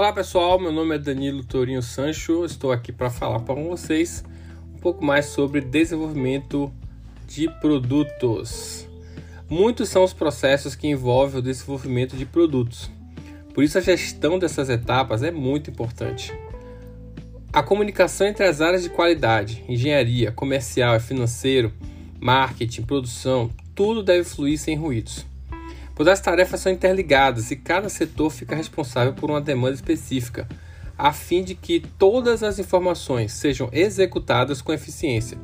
Olá pessoal, meu nome é Danilo Tourinho Sancho, estou aqui para falar para vocês um pouco mais sobre desenvolvimento de produtos. Muitos são os processos que envolvem o desenvolvimento de produtos, por isso a gestão dessas etapas é muito importante. A comunicação entre as áreas de qualidade, engenharia, comercial e financeiro, marketing, produção, tudo deve fluir sem ruídos pois as tarefas são interligadas e cada setor fica responsável por uma demanda específica, a fim de que todas as informações sejam executadas com eficiência.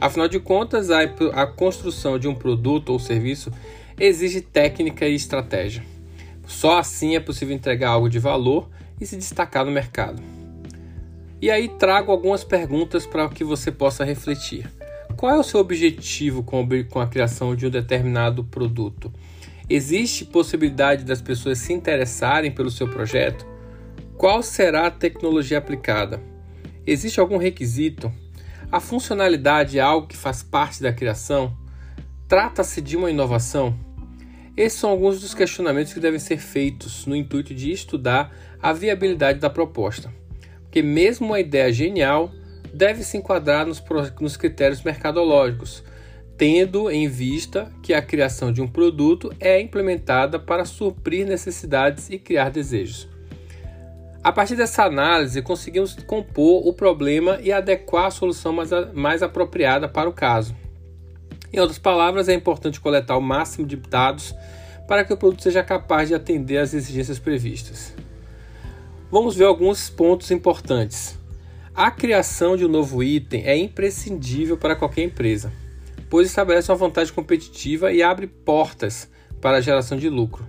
Afinal de contas, a, a construção de um produto ou serviço exige técnica e estratégia. Só assim é possível entregar algo de valor e se destacar no mercado. E aí trago algumas perguntas para que você possa refletir. Qual é o seu objetivo com a criação de um determinado produto? Existe possibilidade das pessoas se interessarem pelo seu projeto? Qual será a tecnologia aplicada? Existe algum requisito? A funcionalidade é algo que faz parte da criação? Trata-se de uma inovação? Esses são alguns dos questionamentos que devem ser feitos no intuito de estudar a viabilidade da proposta. Porque, mesmo uma ideia genial, deve se enquadrar nos, critérios mercadológicos, tendo em vista que a criação de um produto é implementada para suprir necessidades e criar desejos. A partir dessa análise, conseguimos compor o problema e adequar a solução mais, mais apropriada para o caso. Em outras palavras, é importante coletar o máximo de dados para que o produto seja capaz de atender às exigências previstas. Vamos ver alguns pontos importantes. A criação de um novo item é imprescindível para qualquer empresa pois estabelece uma vantagem competitiva e abre portas para a geração de lucro.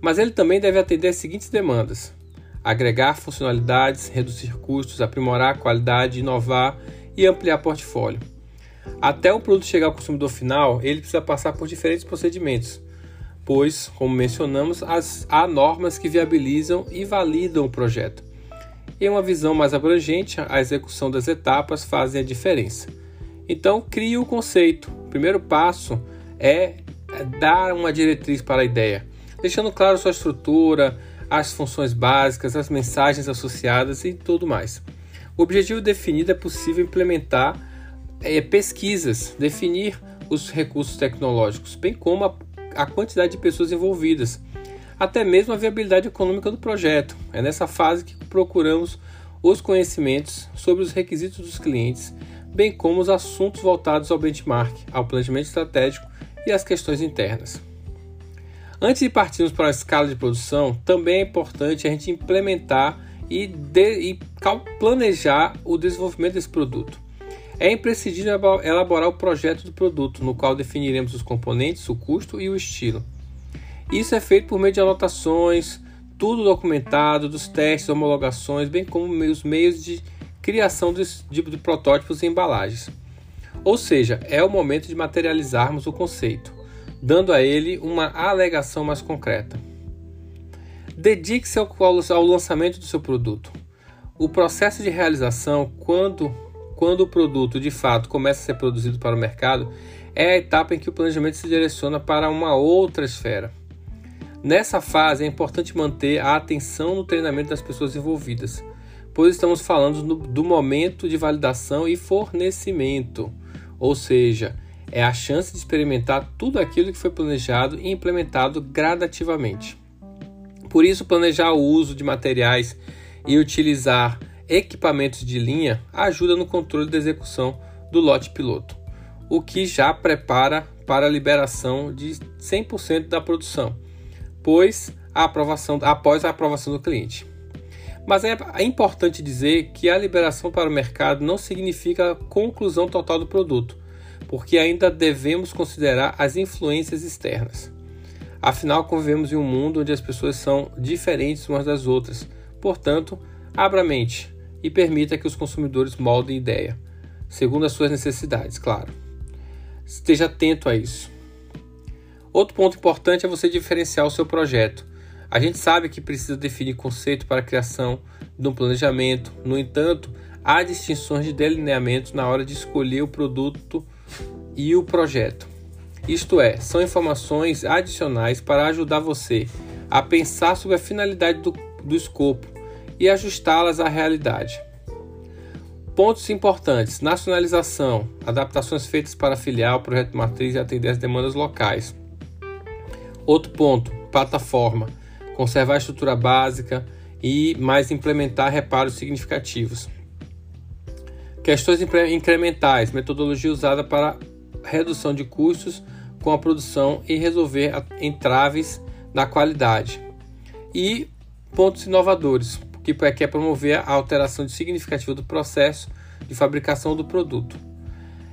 Mas ele também deve atender às seguintes demandas: agregar funcionalidades, reduzir custos, aprimorar a qualidade, inovar e ampliar portfólio. Até o produto chegar ao consumidor final, ele precisa passar por diferentes procedimentos, pois, como mencionamos, as, há normas que viabilizam e validam o projeto. Em uma visão mais abrangente, a execução das etapas fazem a diferença. Então, crie o conceito. O primeiro passo é dar uma diretriz para a ideia, deixando claro sua estrutura, as funções básicas, as mensagens associadas e tudo mais. O objetivo definido é possível implementar é, pesquisas, definir os recursos tecnológicos, bem como a, a quantidade de pessoas envolvidas, até mesmo a viabilidade econômica do projeto. É nessa fase que procuramos os conhecimentos sobre os requisitos dos clientes bem como os assuntos voltados ao benchmark, ao planejamento estratégico e às questões internas. Antes de partirmos para a escala de produção, também é importante a gente implementar e, de, e planejar o desenvolvimento desse produto. É imprescindível elaborar o projeto do produto, no qual definiremos os componentes, o custo e o estilo. Isso é feito por meio de anotações, tudo documentado, dos testes, homologações, bem como os meios de criação de, de, de protótipos e embalagens. Ou seja, é o momento de materializarmos o conceito, dando a ele uma alegação mais concreta. Dedique-se ao, ao lançamento do seu produto. O processo de realização, quando, quando o produto de fato começa a ser produzido para o mercado, é a etapa em que o planejamento se direciona para uma outra esfera. Nessa fase é importante manter a atenção no treinamento das pessoas envolvidas, pois estamos falando do, do momento de validação e fornecimento, ou seja, é a chance de experimentar tudo aquilo que foi planejado e implementado gradativamente. Por isso, planejar o uso de materiais e utilizar equipamentos de linha ajuda no controle da execução do lote piloto, o que já prepara para a liberação de 100% da produção, pois a aprovação após a aprovação do cliente. Mas é, é importante dizer que a liberação para o mercado não significa a conclusão total do produto, porque ainda devemos considerar as influências externas. Afinal, convivemos em um mundo onde as pessoas são diferentes umas das outras. Portanto, abra a mente e permita que os consumidores moldem ideia, segundo as suas necessidades, claro. Esteja atento a isso. Outro ponto importante é você diferenciar o seu projeto. A gente sabe que precisa definir conceito para a criação de um planejamento, no entanto, há distinções de delineamento na hora de escolher o produto e o projeto. Isto é, são informações adicionais para ajudar você a pensar sobre a finalidade do, do escopo e ajustá-las à realidade. Pontos importantes: nacionalização, adaptações feitas para filial, projeto matriz e atender as demandas locais. Outro ponto: plataforma, conservar a estrutura básica e mais implementar reparos significativos. Questões incrementais, metodologia usada para redução de custos com a produção e resolver entraves na qualidade. E pontos inovadores, que quer promover a alteração significativa do processo de fabricação do produto.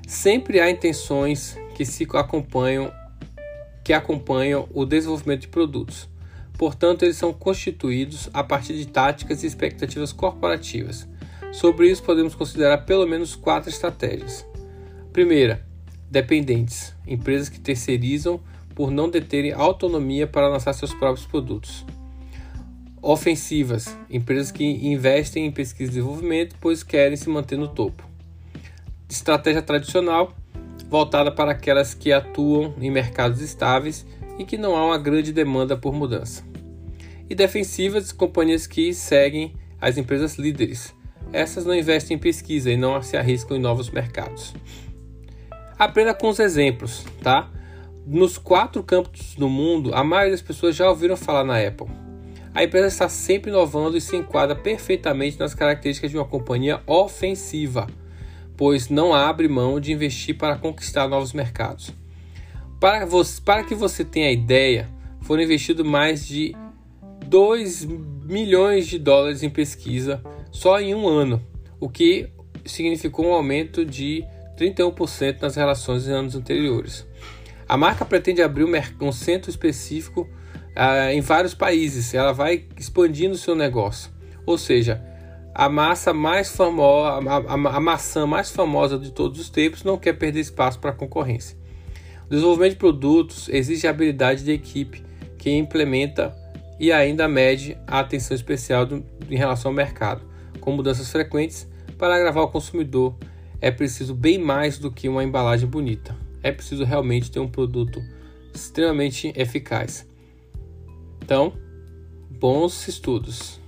Sempre há intenções que se acompanham que acompanham o desenvolvimento de produtos. Portanto, eles são constituídos a partir de táticas e expectativas corporativas. Sobre isso, podemos considerar pelo menos quatro estratégias. Primeira, dependentes empresas que terceirizam por não deterem autonomia para lançar seus próprios produtos ofensivas, empresas que investem em pesquisa e desenvolvimento, pois querem se manter no topo. Estratégia tradicional, voltada para aquelas que atuam em mercados estáveis e que não há uma grande demanda por mudança. E defensivas, companhias que seguem as empresas líderes. Essas não investem em pesquisa e não se arriscam em novos mercados. Aprenda com os exemplos, tá? Nos quatro campos do mundo, a maioria das pessoas já ouviram falar na Apple. A empresa está sempre inovando e se enquadra perfeitamente nas características de uma companhia ofensiva, pois não abre mão de investir para conquistar novos mercados. Para, você, para que você tenha ideia, foram investidos mais de 2 milhões de dólares em pesquisa só em um ano, o que significou um aumento de 31% nas relações em anos anteriores. A marca pretende abrir um centro específico ah, em vários países. Ela vai expandindo seu negócio. Ou seja, a massa mais famosa, a, a, a, maçã mais famosa de todos os tempos não quer perder espaço para a concorrência. Desenvolvimento de produtos exige a habilidade de equipe que implementa e ainda mede a atenção especial do, em relação ao mercado. Com mudanças frequentes, para agravar o consumidor, é preciso bem mais do que uma embalagem bonita. É preciso realmente ter um produto extremamente eficaz. Então, bons estudos.